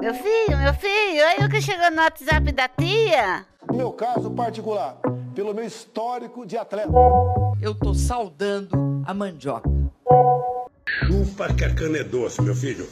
Meu filho, meu filho, aí o que chegou no WhatsApp da tia? No meu caso particular, pelo meu histórico de atleta. Eu tô saudando a mandioca. Chupa que a cana é doce, meu filho.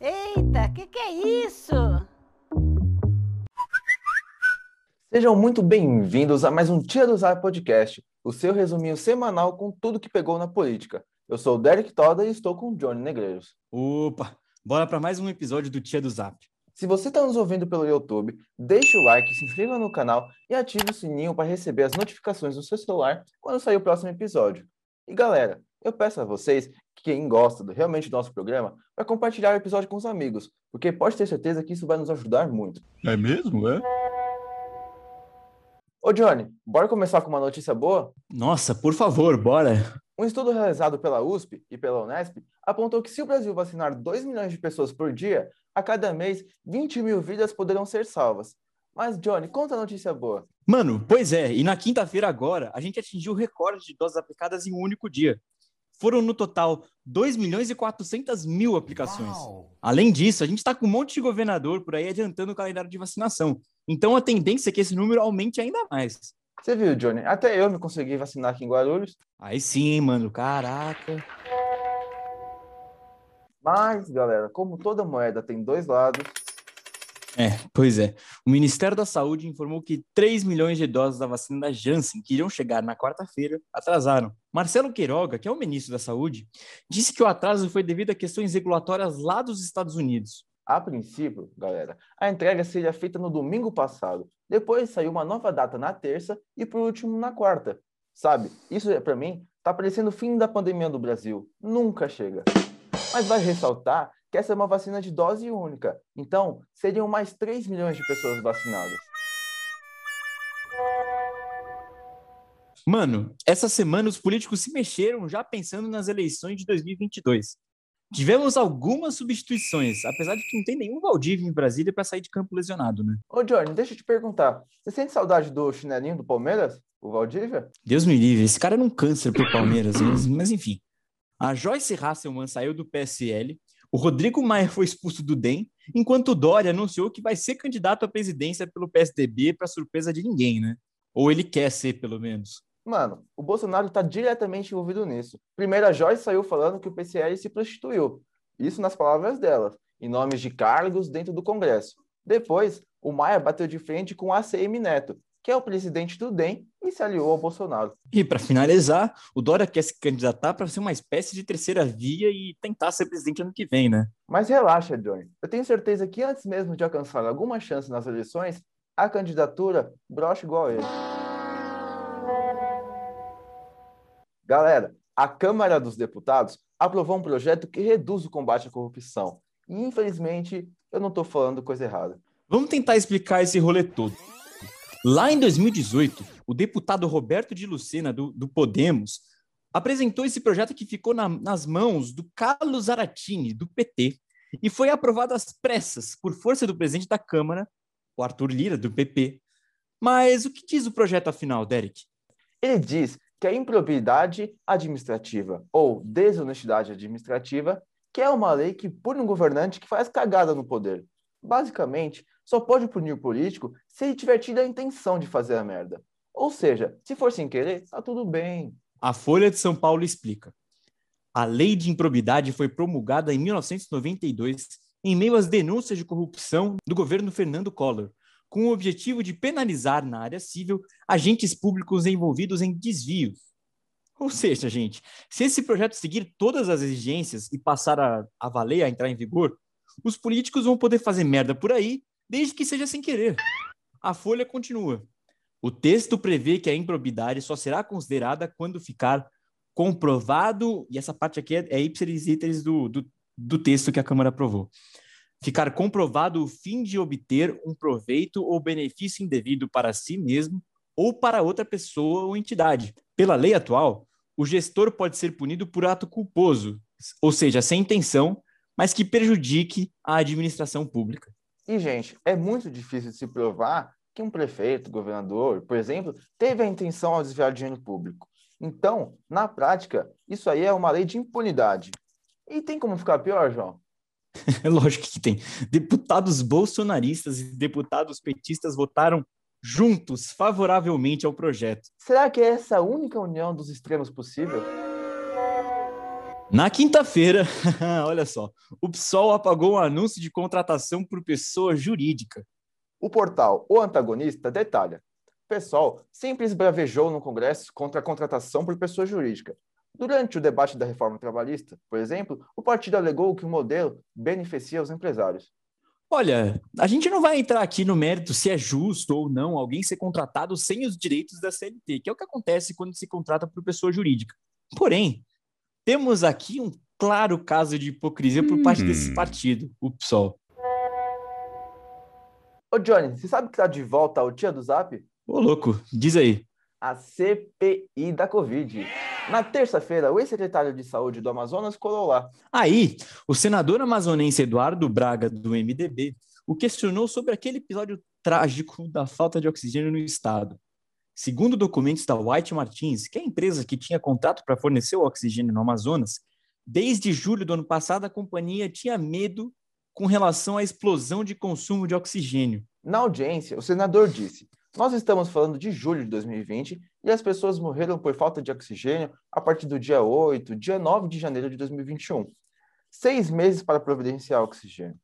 Eita, que que é isso? Sejam muito bem-vindos a mais um Tia do Zap Podcast, o seu resuminho semanal com tudo que pegou na política. Eu sou o Derek Toda e estou com o Johnny Negreiros. Opa, bora para mais um episódio do Tia do Zap. Se você está nos ouvindo pelo YouTube, deixe o like, se inscreva no canal e ative o sininho para receber as notificações no seu celular quando sair o próximo episódio. E galera, eu peço a vocês que quem gosta do, realmente do nosso programa para compartilhar o episódio com os amigos, porque pode ter certeza que isso vai nos ajudar muito. É mesmo, é? Ô Johnny, bora começar com uma notícia boa? Nossa, por favor, bora. Um estudo realizado pela USP e pela Unesp apontou que se o Brasil vacinar 2 milhões de pessoas por dia, a cada mês 20 mil vidas poderão ser salvas. Mas, Johnny, conta a notícia boa. Mano, pois é, e na quinta-feira agora, a gente atingiu o recorde de doses aplicadas em um único dia. Foram no total 2 milhões e 400 mil aplicações. Uau. Além disso, a gente está com um monte de governador por aí adiantando o calendário de vacinação. Então a tendência é que esse número aumente ainda mais. Você viu, Johnny? Até eu me consegui vacinar aqui em Guarulhos. Aí sim, mano, caraca. Mas, galera, como toda moeda tem dois lados. É, pois é. O Ministério da Saúde informou que 3 milhões de doses da vacina da Janssen, que iriam chegar na quarta-feira, atrasaram. Marcelo Queiroga, que é o ministro da Saúde, disse que o atraso foi devido a questões regulatórias lá dos Estados Unidos. A princípio, galera, a entrega seria feita no domingo passado. Depois saiu uma nova data na terça e, por último, na quarta. Sabe, isso para mim tá parecendo o fim da pandemia do Brasil. Nunca chega. Mas vai ressaltar que essa é uma vacina de dose única. Então, seriam mais 3 milhões de pessoas vacinadas. Mano, essa semana os políticos se mexeram já pensando nas eleições de 2022. Tivemos algumas substituições, apesar de que não tem nenhum Valdívia em Brasília para sair de campo lesionado, né? Ô, Johnny, deixa eu te perguntar. Você sente saudade do chinelinho do Palmeiras, o Valdívia? Deus me livre, esse cara era um câncer pro Palmeiras, mas, mas enfim. A Joyce Hasselman saiu do PSL, o Rodrigo Maia foi expulso do DEM, enquanto o Dória anunciou que vai ser candidato à presidência pelo PSDB para surpresa de ninguém, né? Ou ele quer ser, pelo menos. Mano, o Bolsonaro está diretamente envolvido nisso. Primeiro, a Joyce saiu falando que o PCL se prostituiu. Isso nas palavras dela, em nomes de cargos dentro do Congresso. Depois, o Maia bateu de frente com o ACM Neto, que é o presidente do DEM e se aliou ao Bolsonaro. E para finalizar, o Dória quer se candidatar para ser uma espécie de terceira via e tentar ser presidente ano que vem, né? Mas relaxa, Johnny. Eu tenho certeza que antes mesmo de alcançar alguma chance nas eleições, a candidatura brocha igual a ele. Galera, a Câmara dos Deputados aprovou um projeto que reduz o combate à corrupção. E, infelizmente, eu não estou falando coisa errada. Vamos tentar explicar esse rolê todo. Lá em 2018, o deputado Roberto de Lucena, do, do Podemos, apresentou esse projeto que ficou na, nas mãos do Carlos Zaratini, do PT, e foi aprovado às pressas por força do presidente da Câmara, o Arthur Lira, do PP. Mas o que diz o projeto afinal, Derek? Ele diz que a improbidade administrativa ou desonestidade administrativa, que é uma lei que pune um governante que faz cagada no poder. Basicamente, só pode punir o político se ele tiver tido a intenção de fazer a merda. Ou seja, se for sem querer, tá tudo bem. A Folha de São Paulo explica. A lei de improbidade foi promulgada em 1992 em meio às denúncias de corrupção do governo Fernando Collor, com o objetivo de penalizar na área civil agentes públicos envolvidos em desvios. Ou seja, gente, se esse projeto seguir todas as exigências e passar a, a valer, a entrar em vigor, os políticos vão poder fazer merda por aí, desde que seja sem querer. A Folha continua. O texto prevê que a improbidade só será considerada quando ficar comprovado, e essa parte aqui é, é ipsis literis do, do, do texto que a Câmara aprovou ficar comprovado o fim de obter um proveito ou benefício indevido para si mesmo ou para outra pessoa ou entidade. Pela lei atual, o gestor pode ser punido por ato culposo, ou seja, sem intenção, mas que prejudique a administração pública. E, gente, é muito difícil de se provar que um prefeito, governador, por exemplo, teve a intenção ao desviar dinheiro público. Então, na prática, isso aí é uma lei de impunidade. E tem como ficar pior, João? É lógico que tem. Deputados bolsonaristas e deputados petistas votaram juntos favoravelmente ao projeto. Será que é essa a única união dos extremos possível? Na quinta-feira, olha só, o PSOL apagou um anúncio de contratação por pessoa jurídica. O portal O Antagonista detalha. O pessoal sempre esbravejou no Congresso contra a contratação por pessoa jurídica. Durante o debate da reforma trabalhista, por exemplo, o partido alegou que o modelo beneficia os empresários. Olha, a gente não vai entrar aqui no mérito se é justo ou não alguém ser contratado sem os direitos da CLT, que é o que acontece quando se contrata por pessoa jurídica. Porém, temos aqui um claro caso de hipocrisia por parte desse Hum. partido, o PSOL. Ô Johnny, você sabe que tá de volta ao Tia do Zap? Ô, louco, diz aí. A CPI da Covid. Na terça-feira, o ex-secretário de Saúde do Amazonas colou lá. Aí, o senador amazonense Eduardo Braga, do MDB, o questionou sobre aquele episódio trágico da falta de oxigênio no estado. Segundo documentos da White Martins, que é a empresa que tinha contrato para fornecer o oxigênio no Amazonas, desde julho do ano passado a companhia tinha medo com relação à explosão de consumo de oxigênio. Na audiência, o senador disse: Nós estamos falando de julho de 2020 e as pessoas morreram por falta de oxigênio a partir do dia 8, dia 9 de janeiro de 2021. Seis meses para providenciar oxigênio.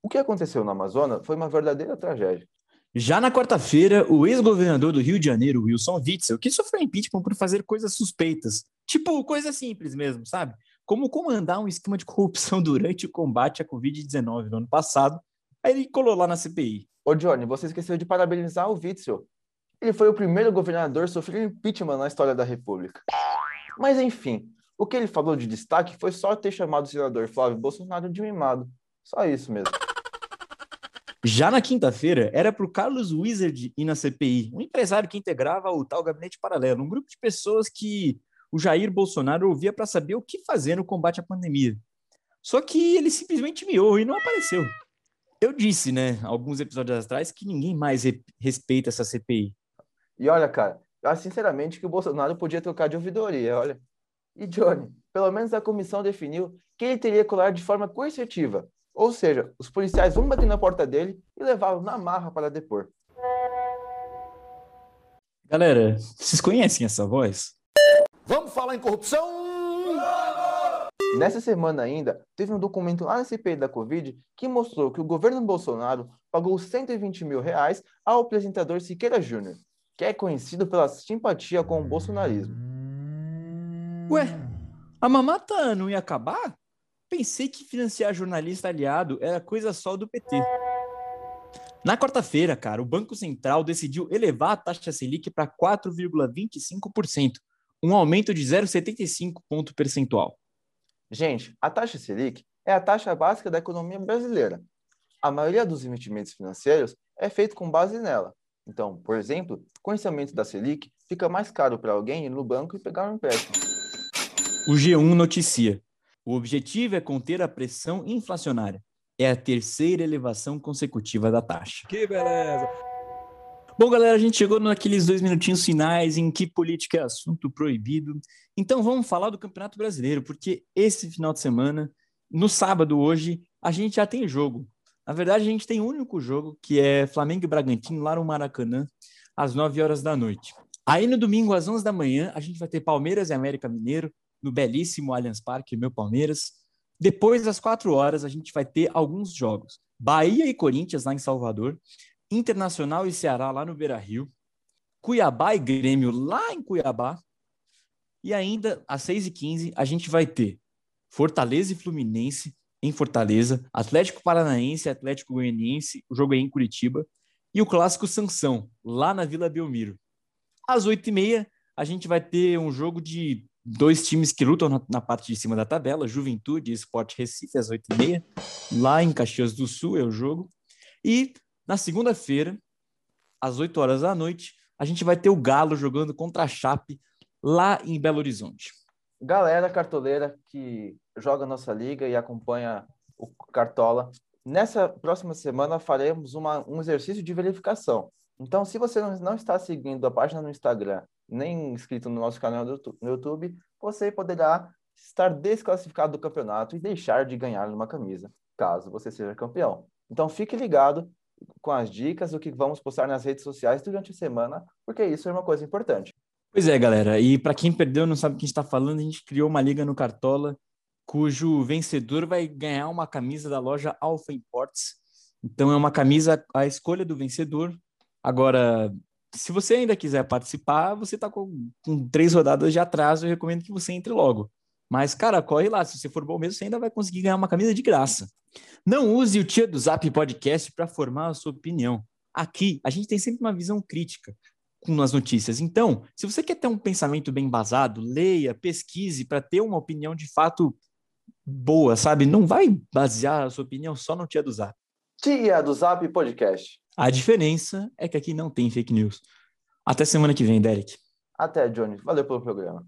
O que aconteceu no Amazonas foi uma verdadeira tragédia. Já na quarta-feira, o ex-governador do Rio de Janeiro, Wilson Witzel, que sofreu impeachment por fazer coisas suspeitas, tipo coisa simples mesmo, sabe? Como comandar um esquema de corrupção durante o combate à Covid-19 no ano passado, aí ele colou lá na CPI. Ô Johnny, você esqueceu de parabenizar o Witzel. Ele foi o primeiro governador a sofrer impeachment na história da República. Mas enfim, o que ele falou de destaque foi só ter chamado o senador Flávio Bolsonaro de mimado. Só isso mesmo. Já na quinta-feira, era para o Carlos Wizard ir na CPI, um empresário que integrava o tal gabinete paralelo, um grupo de pessoas que o Jair Bolsonaro ouvia para saber o que fazer no combate à pandemia. Só que ele simplesmente miou e não apareceu. Eu disse, né, alguns episódios atrás, que ninguém mais re respeita essa CPI. E olha, cara, eu acho sinceramente que o Bolsonaro podia trocar de ouvidoria, olha. E Johnny, pelo menos a comissão definiu que ele teria que colar de forma coercitiva. Ou seja, os policiais vão bater na porta dele e levá-lo na marra para depor. Galera, vocês conhecem essa voz? Vamos falar em corrupção? Nessa semana ainda, teve um documento lá na CPI da Covid que mostrou que o governo Bolsonaro pagou 120 mil reais ao apresentador Siqueira Júnior, que é conhecido pela simpatia com o bolsonarismo. Ué, a mamata não ia acabar? Pensei que financiar jornalista aliado era coisa só do PT. Na quarta-feira, cara, o Banco Central decidiu elevar a taxa Selic para 4,25%, um aumento de 0,75 ponto percentual. Gente, a taxa Selic é a taxa básica da economia brasileira. A maioria dos investimentos financeiros é feito com base nela. Então, por exemplo, com esse aumento da Selic, fica mais caro para alguém ir no banco e pegar um empréstimo. O G1 noticia. O objetivo é conter a pressão inflacionária. É a terceira elevação consecutiva da taxa. Que beleza! Bom, galera, a gente chegou naqueles dois minutinhos finais em que política é assunto proibido. Então vamos falar do Campeonato Brasileiro, porque esse final de semana, no sábado hoje, a gente já tem jogo. Na verdade, a gente tem um único jogo, que é Flamengo e Bragantino, lá no Maracanã, às 9 horas da noite. Aí no domingo, às 11 da manhã, a gente vai ter Palmeiras e América Mineiro, no belíssimo Allianz Parque, meu Palmeiras. Depois, às 4 horas, a gente vai ter alguns jogos. Bahia e Corinthians, lá em Salvador. Internacional e Ceará, lá no Beira-Rio. Cuiabá e Grêmio, lá em Cuiabá. E ainda, às 6h15, a gente vai ter Fortaleza e Fluminense, em Fortaleza. Atlético Paranaense e Atlético Goianiense, o jogo é em Curitiba. E o clássico Sansão, lá na Vila Belmiro. Às 8h30, a gente vai ter um jogo de dois times que lutam na, na, parte de cima da tabela, Juventude e Sport Recife, às 8h30, lá em Caxias do Sul é o jogo. E na segunda-feira, às 8 horas da noite, a gente vai ter o Galo jogando contra a Chape, lá em Belo Horizonte. Galera cartoleira que joga nossa liga e acompanha o Cartola, nessa próxima semana faremos uma, um exercício de verificação. Então, se você não está seguindo a página no Instagram nem inscrito no nosso canal no YouTube, você poderá estar desclassificado do campeonato e deixar de ganhar numa camisa, caso você seja campeão. Então fique ligado com as dicas do que vamos postar nas redes sociais durante a semana, porque isso é uma coisa importante. Pois é, galera. E para quem perdeu, não sabe o que a gente está falando, a gente criou uma liga no Cartola, cujo vencedor vai ganhar uma camisa da loja Alpha Imports. Então é uma camisa a escolha do vencedor. Agora, se você ainda quiser participar, você está com, com, três rodadas de atraso, eu recomendo que você entre logo. Mas, cara, corre lá. Se você for bom mesmo, você ainda vai conseguir ganhar uma camisa de graça. Não use o Tia do Zap Podcast para formar a sua opinião. Aqui, a gente tem sempre uma visão crítica com as notícias. Então, se você quer ter um pensamento bem embasado, leia, pesquise para ter uma opinião de fato boa, sabe? Não vai basear a sua opinião só no Tia do Zap. Tia do Zap Podcast. A diferença é que aqui não tem fake news. Até semana que vem, Derek. Até, Johnny. Valeu pelo programa.